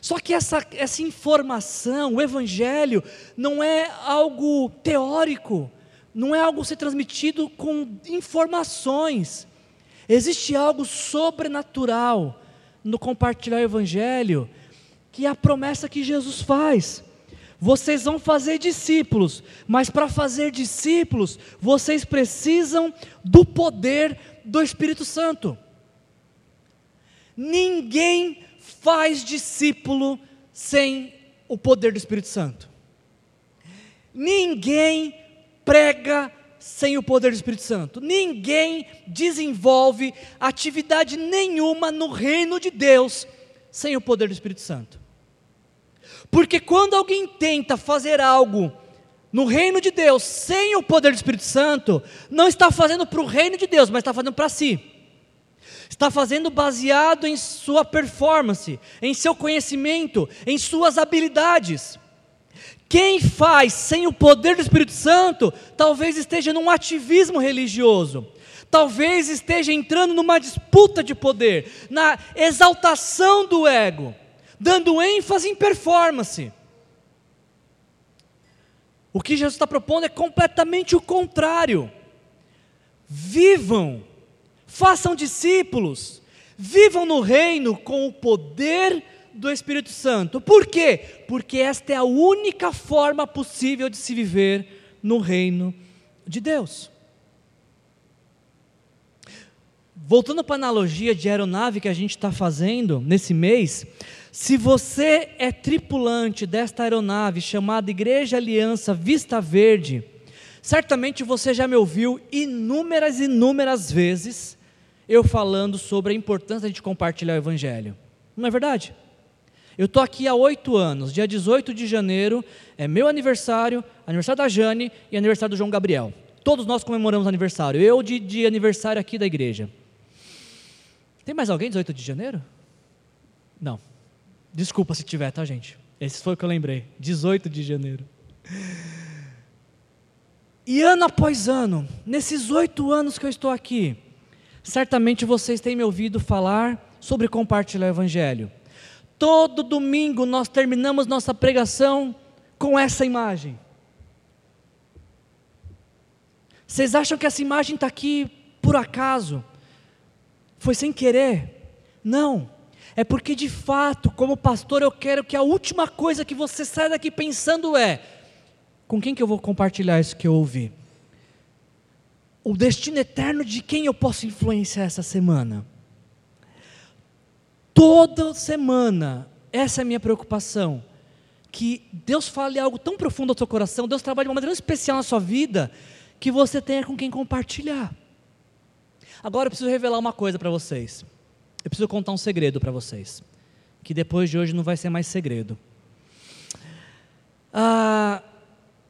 Só que essa, essa informação, o Evangelho, não é algo teórico, não é algo ser transmitido com informações. Existe algo sobrenatural no compartilhar o Evangelho, que é a promessa que Jesus faz. Vocês vão fazer discípulos, mas para fazer discípulos, vocês precisam do poder do Espírito Santo. Ninguém faz discípulo sem o poder do Espírito Santo. Ninguém prega sem o poder do Espírito Santo. Ninguém desenvolve atividade nenhuma no reino de Deus sem o poder do Espírito Santo. Porque quando alguém tenta fazer algo no reino de Deus sem o poder do Espírito Santo, não está fazendo para o reino de Deus, mas está fazendo para si. Está fazendo baseado em sua performance, em seu conhecimento, em suas habilidades. Quem faz sem o poder do Espírito Santo, talvez esteja num ativismo religioso, talvez esteja entrando numa disputa de poder, na exaltação do ego, dando ênfase em performance. O que Jesus está propondo é completamente o contrário. Vivam, façam discípulos, vivam no reino com o poder do Espírito Santo. Por quê? Porque esta é a única forma possível de se viver no reino de Deus. Voltando para a analogia de aeronave que a gente está fazendo nesse mês, se você é tripulante desta aeronave chamada Igreja Aliança Vista Verde, certamente você já me ouviu inúmeras, inúmeras vezes eu falando sobre a importância de compartilhar o Evangelho. Não é verdade? Eu estou aqui há oito anos, dia 18 de janeiro é meu aniversário, aniversário da Jane e aniversário do João Gabriel. Todos nós comemoramos aniversário, eu de, de aniversário aqui da igreja. Tem mais alguém 18 de janeiro? Não. Desculpa se tiver, tá, gente? Esse foi o que eu lembrei. 18 de janeiro. E ano após ano, nesses oito anos que eu estou aqui, certamente vocês têm me ouvido falar sobre compartilhar o Evangelho. Todo domingo nós terminamos nossa pregação com essa imagem. Vocês acham que essa imagem está aqui por acaso? Foi sem querer? Não. É porque de fato, como pastor, eu quero que a última coisa que você saia daqui pensando é: com quem que eu vou compartilhar isso que eu ouvi? O destino eterno de quem eu posso influenciar essa semana? Toda semana, essa é a minha preocupação. Que Deus fale algo tão profundo ao seu coração, Deus trabalhe de uma maneira especial na sua vida, que você tenha com quem compartilhar. Agora eu preciso revelar uma coisa para vocês. Eu preciso contar um segredo para vocês. Que depois de hoje não vai ser mais segredo. Ah,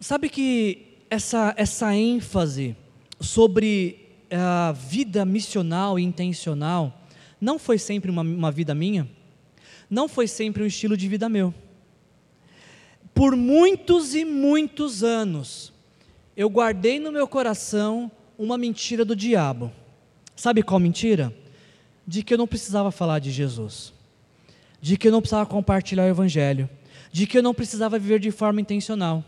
sabe que essa, essa ênfase sobre a vida missional e intencional não foi sempre uma, uma vida minha, não foi sempre um estilo de vida meu. Por muitos e muitos anos, eu guardei no meu coração uma mentira do diabo. Sabe qual mentira? De que eu não precisava falar de Jesus, de que eu não precisava compartilhar o Evangelho, de que eu não precisava viver de forma intencional.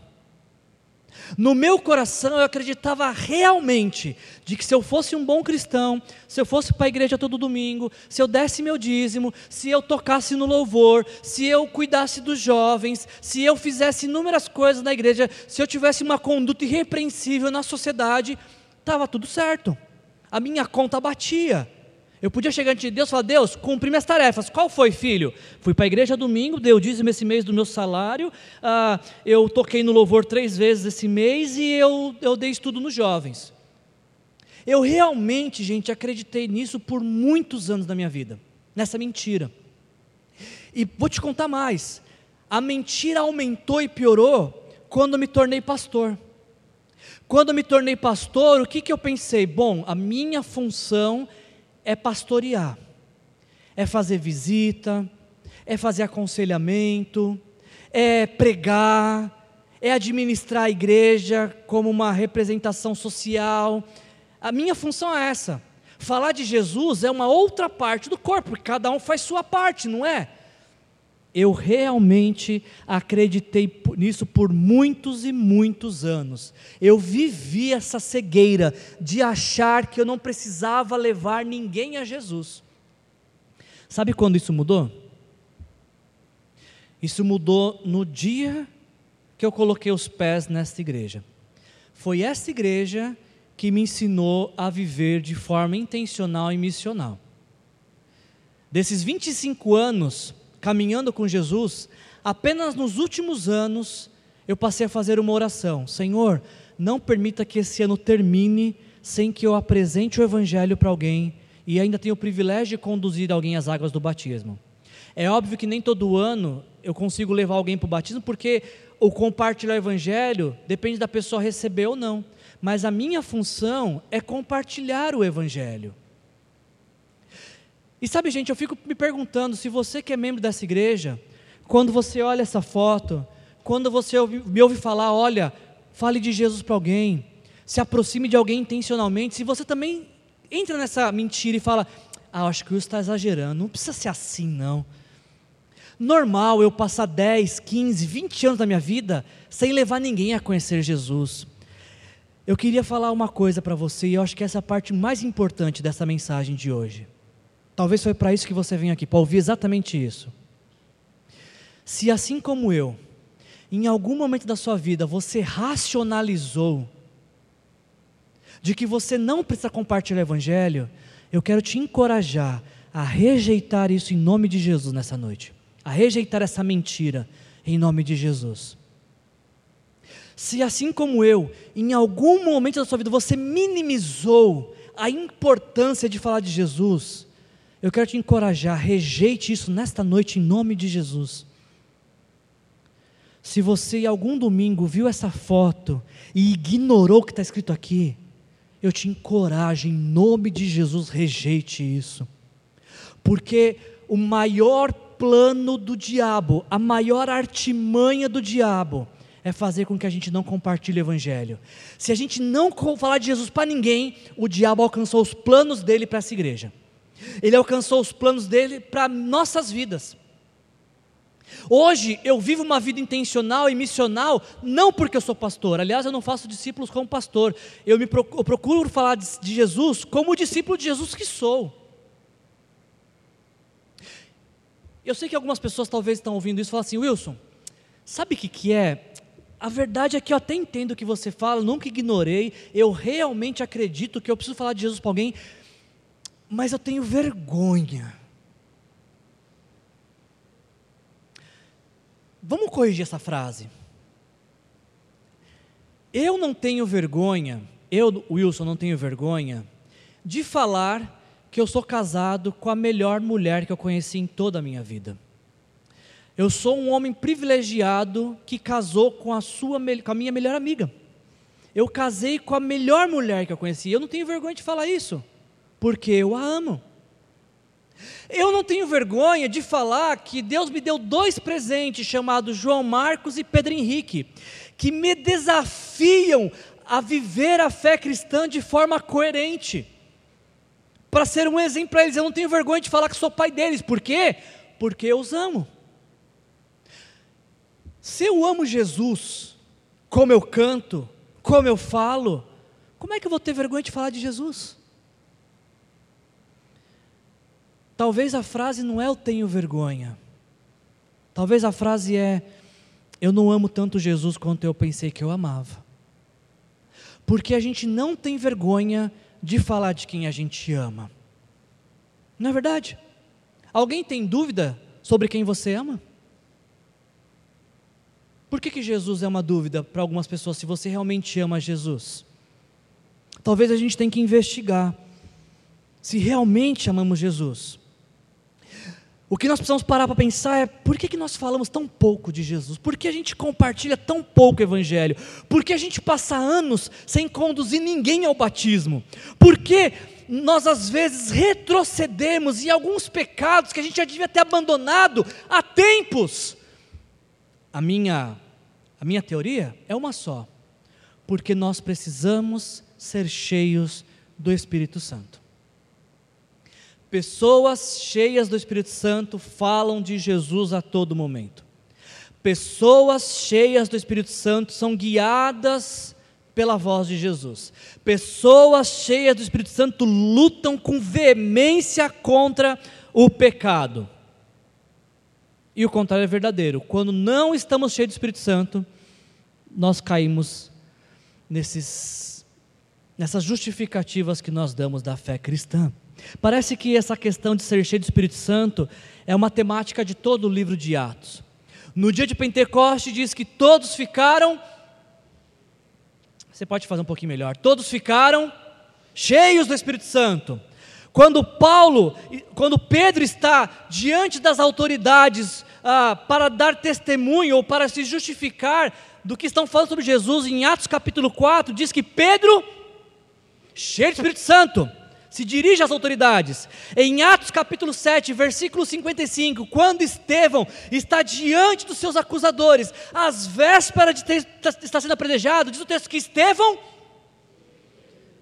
No meu coração eu acreditava realmente de que se eu fosse um bom cristão, se eu fosse para a igreja todo domingo, se eu desse meu dízimo, se eu tocasse no louvor, se eu cuidasse dos jovens, se eu fizesse inúmeras coisas na igreja, se eu tivesse uma conduta irrepreensível na sociedade, estava tudo certo. A minha conta batia. Eu podia chegar diante de Deus e falar: Deus, cumpri minhas tarefas. Qual foi, filho? Fui para a igreja domingo, dei o dízimo esse mês do meu salário, ah, eu toquei no louvor três vezes esse mês e eu, eu dei estudo nos jovens. Eu realmente, gente, acreditei nisso por muitos anos da minha vida, nessa mentira. E vou te contar mais: a mentira aumentou e piorou quando me tornei pastor. Quando me tornei pastor, o que, que eu pensei? Bom, a minha função é pastorear, é fazer visita, é fazer aconselhamento, é pregar, é administrar a igreja como uma representação social. A minha função é essa. Falar de Jesus é uma outra parte do corpo, porque cada um faz sua parte, não é? Eu realmente acreditei nisso por muitos e muitos anos. Eu vivi essa cegueira de achar que eu não precisava levar ninguém a Jesus. Sabe quando isso mudou? Isso mudou no dia que eu coloquei os pés nesta igreja. Foi essa igreja que me ensinou a viver de forma intencional e missional. Desses 25 anos caminhando com Jesus, apenas nos últimos anos eu passei a fazer uma oração: Senhor, não permita que esse ano termine sem que eu apresente o Evangelho para alguém e ainda tenha o privilégio de conduzir alguém às águas do batismo. É óbvio que nem todo ano eu consigo levar alguém para o batismo, porque o compartilhar o Evangelho depende da pessoa receber ou não mas a minha função é compartilhar o Evangelho. E sabe, gente, eu fico me perguntando se você que é membro dessa igreja, quando você olha essa foto, quando você me ouve falar, olha, fale de Jesus para alguém, se aproxime de alguém intencionalmente, se você também entra nessa mentira e fala, ah, acho que o está exagerando, não precisa ser assim, não. Normal eu passar 10, 15, 20 anos da minha vida sem levar ninguém a conhecer Jesus. Eu queria falar uma coisa para você e eu acho que essa é a parte mais importante dessa mensagem de hoje. Talvez foi para isso que você veio aqui, para ouvir exatamente isso. Se assim como eu, em algum momento da sua vida você racionalizou de que você não precisa compartilhar o Evangelho, eu quero te encorajar a rejeitar isso em nome de Jesus nessa noite, a rejeitar essa mentira em nome de Jesus. Se assim como eu, em algum momento da sua vida você minimizou a importância de falar de Jesus, eu quero te encorajar, rejeite isso nesta noite em nome de Jesus. Se você algum domingo viu essa foto e ignorou o que está escrito aqui, eu te encorajo, em nome de Jesus, rejeite isso. Porque o maior plano do diabo, a maior artimanha do diabo, é fazer com que a gente não compartilhe o Evangelho. Se a gente não falar de Jesus para ninguém, o diabo alcançou os planos dele para essa igreja. Ele alcançou os planos dele para nossas vidas. Hoje eu vivo uma vida intencional e missional, não porque eu sou pastor, aliás, eu não faço discípulos como pastor, eu, me procuro, eu procuro falar de, de Jesus como o discípulo de Jesus que sou. Eu sei que algumas pessoas talvez estão ouvindo isso e falam assim: Wilson, sabe o que, que é? A verdade é que eu até entendo o que você fala, nunca ignorei, eu realmente acredito que eu preciso falar de Jesus para alguém, mas eu tenho vergonha. Vamos corrigir essa frase. Eu não tenho vergonha, eu, Wilson, não tenho vergonha de falar que eu sou casado com a melhor mulher que eu conheci em toda a minha vida. Eu sou um homem privilegiado que casou com a, sua, com a minha melhor amiga. Eu casei com a melhor mulher que eu conheci. Eu não tenho vergonha de falar isso, porque eu a amo. Eu não tenho vergonha de falar que Deus me deu dois presentes chamados João Marcos e Pedro Henrique, que me desafiam a viver a fé cristã de forma coerente. Para ser um exemplo para eles, eu não tenho vergonha de falar que sou pai deles. Por quê? Porque eu os amo. Se eu amo Jesus, como eu canto, como eu falo, como é que eu vou ter vergonha de falar de Jesus? Talvez a frase não é eu tenho vergonha. Talvez a frase é eu não amo tanto Jesus quanto eu pensei que eu amava. Porque a gente não tem vergonha de falar de quem a gente ama. Não é verdade? Alguém tem dúvida sobre quem você ama? Por que, que Jesus é uma dúvida para algumas pessoas se você realmente ama Jesus? Talvez a gente tenha que investigar se realmente amamos Jesus. O que nós precisamos parar para pensar é por que, que nós falamos tão pouco de Jesus? Por que a gente compartilha tão pouco o Evangelho? Por que a gente passa anos sem conduzir ninguém ao batismo? Por que nós às vezes retrocedemos em alguns pecados que a gente já devia ter abandonado há tempos? A minha, a minha teoria é uma só: porque nós precisamos ser cheios do Espírito Santo. Pessoas cheias do Espírito Santo falam de Jesus a todo momento. Pessoas cheias do Espírito Santo são guiadas pela voz de Jesus. Pessoas cheias do Espírito Santo lutam com veemência contra o pecado. E o contrário é verdadeiro. Quando não estamos cheios do Espírito Santo, nós caímos nesses, nessas justificativas que nós damos da fé cristã. Parece que essa questão de ser cheio do Espírito Santo é uma temática de todo o livro de Atos. No dia de Pentecoste diz que todos ficaram. Você pode fazer um pouquinho melhor. Todos ficaram cheios do Espírito Santo. Quando Paulo, quando Pedro está diante das autoridades ah, para dar testemunho ou para se justificar do que estão falando sobre Jesus, em Atos capítulo 4, diz que Pedro, cheio do Espírito Santo, se dirige às autoridades. Em Atos capítulo 7, versículo 55, quando Estevão está diante dos seus acusadores, às vésperas de ter, estar sendo apredejado, diz o texto que Estevão,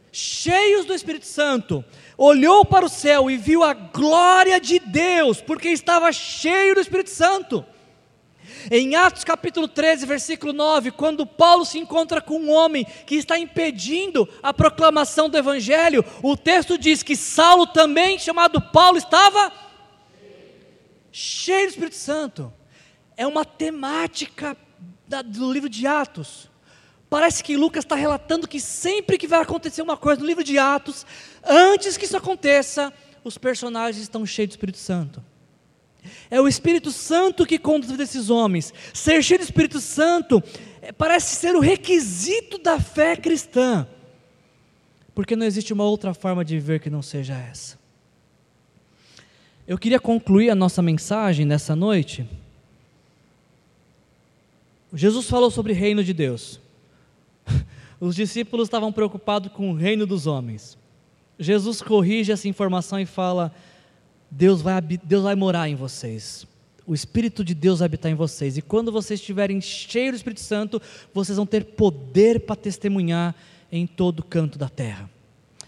cheios do Espírito Santo, olhou para o céu e viu a glória de Deus, porque estava cheio do Espírito Santo. Em Atos capítulo 13, versículo 9, quando Paulo se encontra com um homem que está impedindo a proclamação do Evangelho, o texto diz que Saulo também, chamado Paulo, estava cheio do Espírito Santo. É uma temática do livro de Atos. Parece que Lucas está relatando que sempre que vai acontecer uma coisa no livro de Atos, antes que isso aconteça, os personagens estão cheios do Espírito Santo. É o Espírito Santo que conduz esses homens. Ser cheio do Espírito Santo é, parece ser o requisito da fé cristã, porque não existe uma outra forma de viver que não seja essa. Eu queria concluir a nossa mensagem nessa noite. Jesus falou sobre o reino de Deus. Os discípulos estavam preocupados com o reino dos homens. Jesus corrige essa informação e fala: Deus vai, Deus vai morar em vocês. O Espírito de Deus vai habitar em vocês. E quando vocês estiverem cheios do Espírito Santo, vocês vão ter poder para testemunhar em todo canto da terra.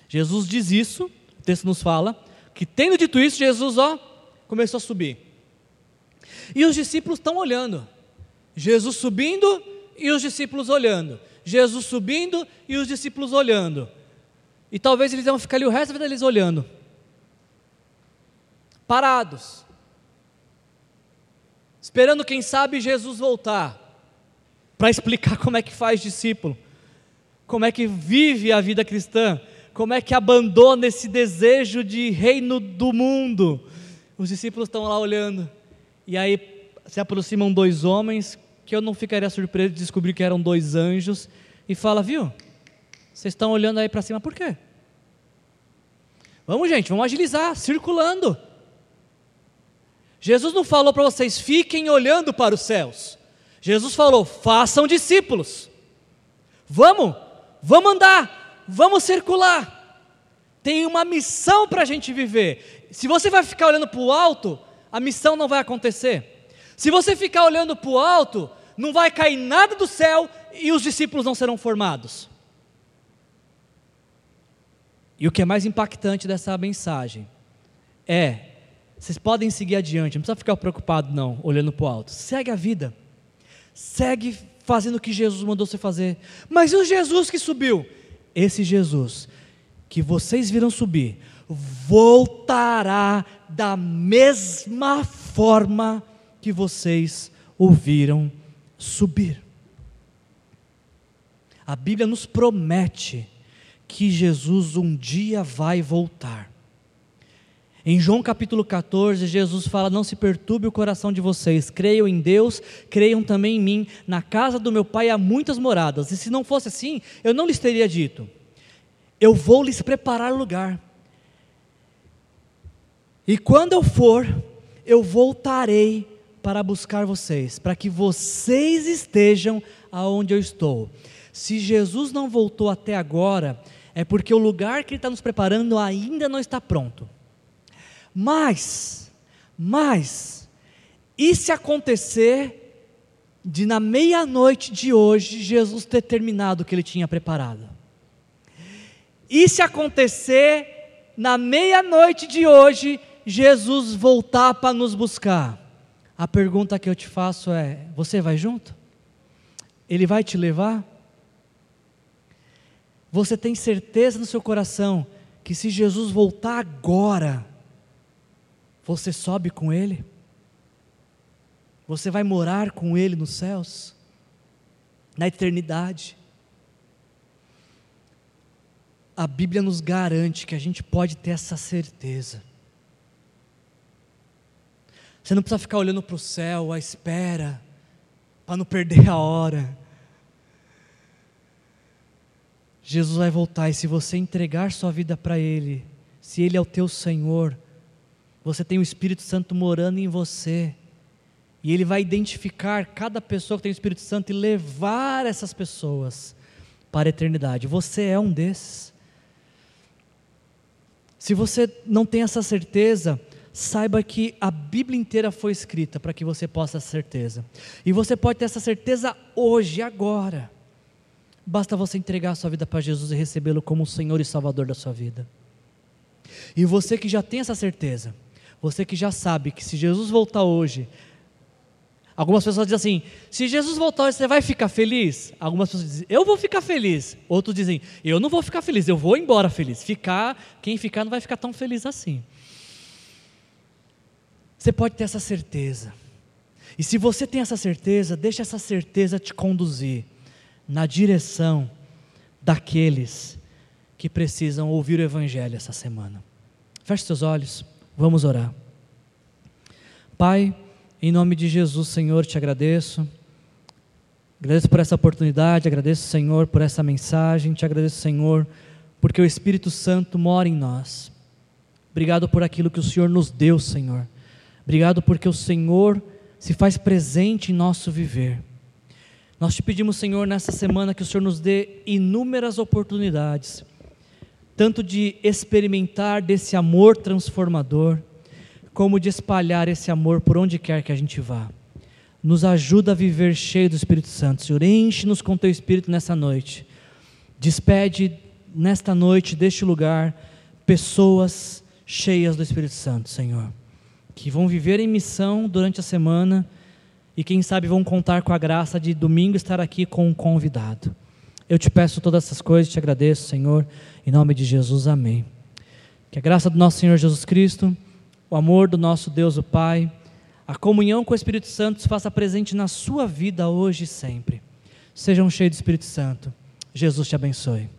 Jesus diz isso, o texto nos fala, que tendo dito isso, Jesus ó, começou a subir. E os discípulos estão olhando. Jesus subindo e os discípulos olhando. Jesus subindo e os discípulos olhando. E talvez eles vão ficar ali o resto da vida olhando parados, esperando, quem sabe, Jesus voltar para explicar como é que faz discípulo, como é que vive a vida cristã, como é que abandona esse desejo de reino do mundo. Os discípulos estão lá olhando, e aí se aproximam dois homens, que eu não ficaria surpreso de descobrir que eram dois anjos, e fala, viu? Vocês estão olhando aí para cima, por quê? Vamos, gente, vamos agilizar, circulando. Jesus não falou para vocês fiquem olhando para os céus. Jesus falou: façam discípulos. Vamos, vamos andar, vamos circular. Tem uma missão para a gente viver. Se você vai ficar olhando para o alto, a missão não vai acontecer. Se você ficar olhando para o alto, não vai cair nada do céu e os discípulos não serão formados. E o que é mais impactante dessa mensagem é vocês podem seguir adiante, não precisa ficar preocupado, não, olhando para o alto. Segue a vida. Segue fazendo o que Jesus mandou você fazer. Mas e o Jesus que subiu? Esse Jesus que vocês viram subir, voltará da mesma forma que vocês ouviram subir. A Bíblia nos promete que Jesus um dia vai voltar. Em João capítulo 14, Jesus fala: Não se perturbe o coração de vocês, creiam em Deus, creiam também em mim. Na casa do meu pai há muitas moradas, e se não fosse assim, eu não lhes teria dito: Eu vou lhes preparar lugar. E quando eu for, eu voltarei para buscar vocês, para que vocês estejam aonde eu estou. Se Jesus não voltou até agora, é porque o lugar que Ele está nos preparando ainda não está pronto. Mas, mas, e se acontecer de na meia-noite de hoje Jesus ter terminado o que Ele tinha preparado? E se acontecer na meia-noite de hoje Jesus voltar para nos buscar? A pergunta que eu te faço é: você vai junto? Ele vai te levar? Você tem certeza no seu coração que se Jesus voltar agora, você sobe com Ele? Você vai morar com Ele nos céus? Na eternidade? A Bíblia nos garante que a gente pode ter essa certeza. Você não precisa ficar olhando para o céu à espera, para não perder a hora. Jesus vai voltar e se você entregar sua vida para Ele, se Ele é o teu Senhor, você tem o Espírito Santo morando em você. E Ele vai identificar cada pessoa que tem o Espírito Santo e levar essas pessoas para a eternidade. Você é um desses. Se você não tem essa certeza, saiba que a Bíblia inteira foi escrita para que você possa ter essa certeza. E você pode ter essa certeza hoje, agora. Basta você entregar a sua vida para Jesus e recebê-lo como o Senhor e Salvador da sua vida. E você que já tem essa certeza, você que já sabe que se Jesus voltar hoje, algumas pessoas dizem assim: se Jesus voltar hoje, você vai ficar feliz? Algumas pessoas dizem: eu vou ficar feliz. Outros dizem: eu não vou ficar feliz, eu vou embora feliz. Ficar, quem ficar não vai ficar tão feliz assim. Você pode ter essa certeza. E se você tem essa certeza, deixa essa certeza te conduzir na direção daqueles que precisam ouvir o Evangelho essa semana. Feche seus olhos, vamos orar. Pai, em nome de Jesus, Senhor, te agradeço. Agradeço por essa oportunidade, agradeço, Senhor, por essa mensagem, te agradeço, Senhor, porque o Espírito Santo mora em nós. Obrigado por aquilo que o Senhor nos deu, Senhor. Obrigado porque o Senhor se faz presente em nosso viver. Nós te pedimos, Senhor, nessa semana que o Senhor nos dê inúmeras oportunidades, tanto de experimentar desse amor transformador, como de espalhar esse amor por onde quer que a gente vá. Nos ajuda a viver cheio do Espírito Santo, Senhor. Enche-nos com teu Espírito nessa noite. Despede nesta noite, deste lugar, pessoas cheias do Espírito Santo, Senhor que vão viver em missão durante a semana e quem sabe vão contar com a graça de domingo estar aqui com um convidado. Eu te peço todas essas coisas, te agradeço, Senhor, em nome de Jesus, amém. Que a graça do nosso Senhor Jesus Cristo, o amor do nosso Deus, o Pai, a comunhão com o Espírito Santo se faça presente na sua vida hoje e sempre. Sejam cheios do Espírito Santo. Jesus te abençoe.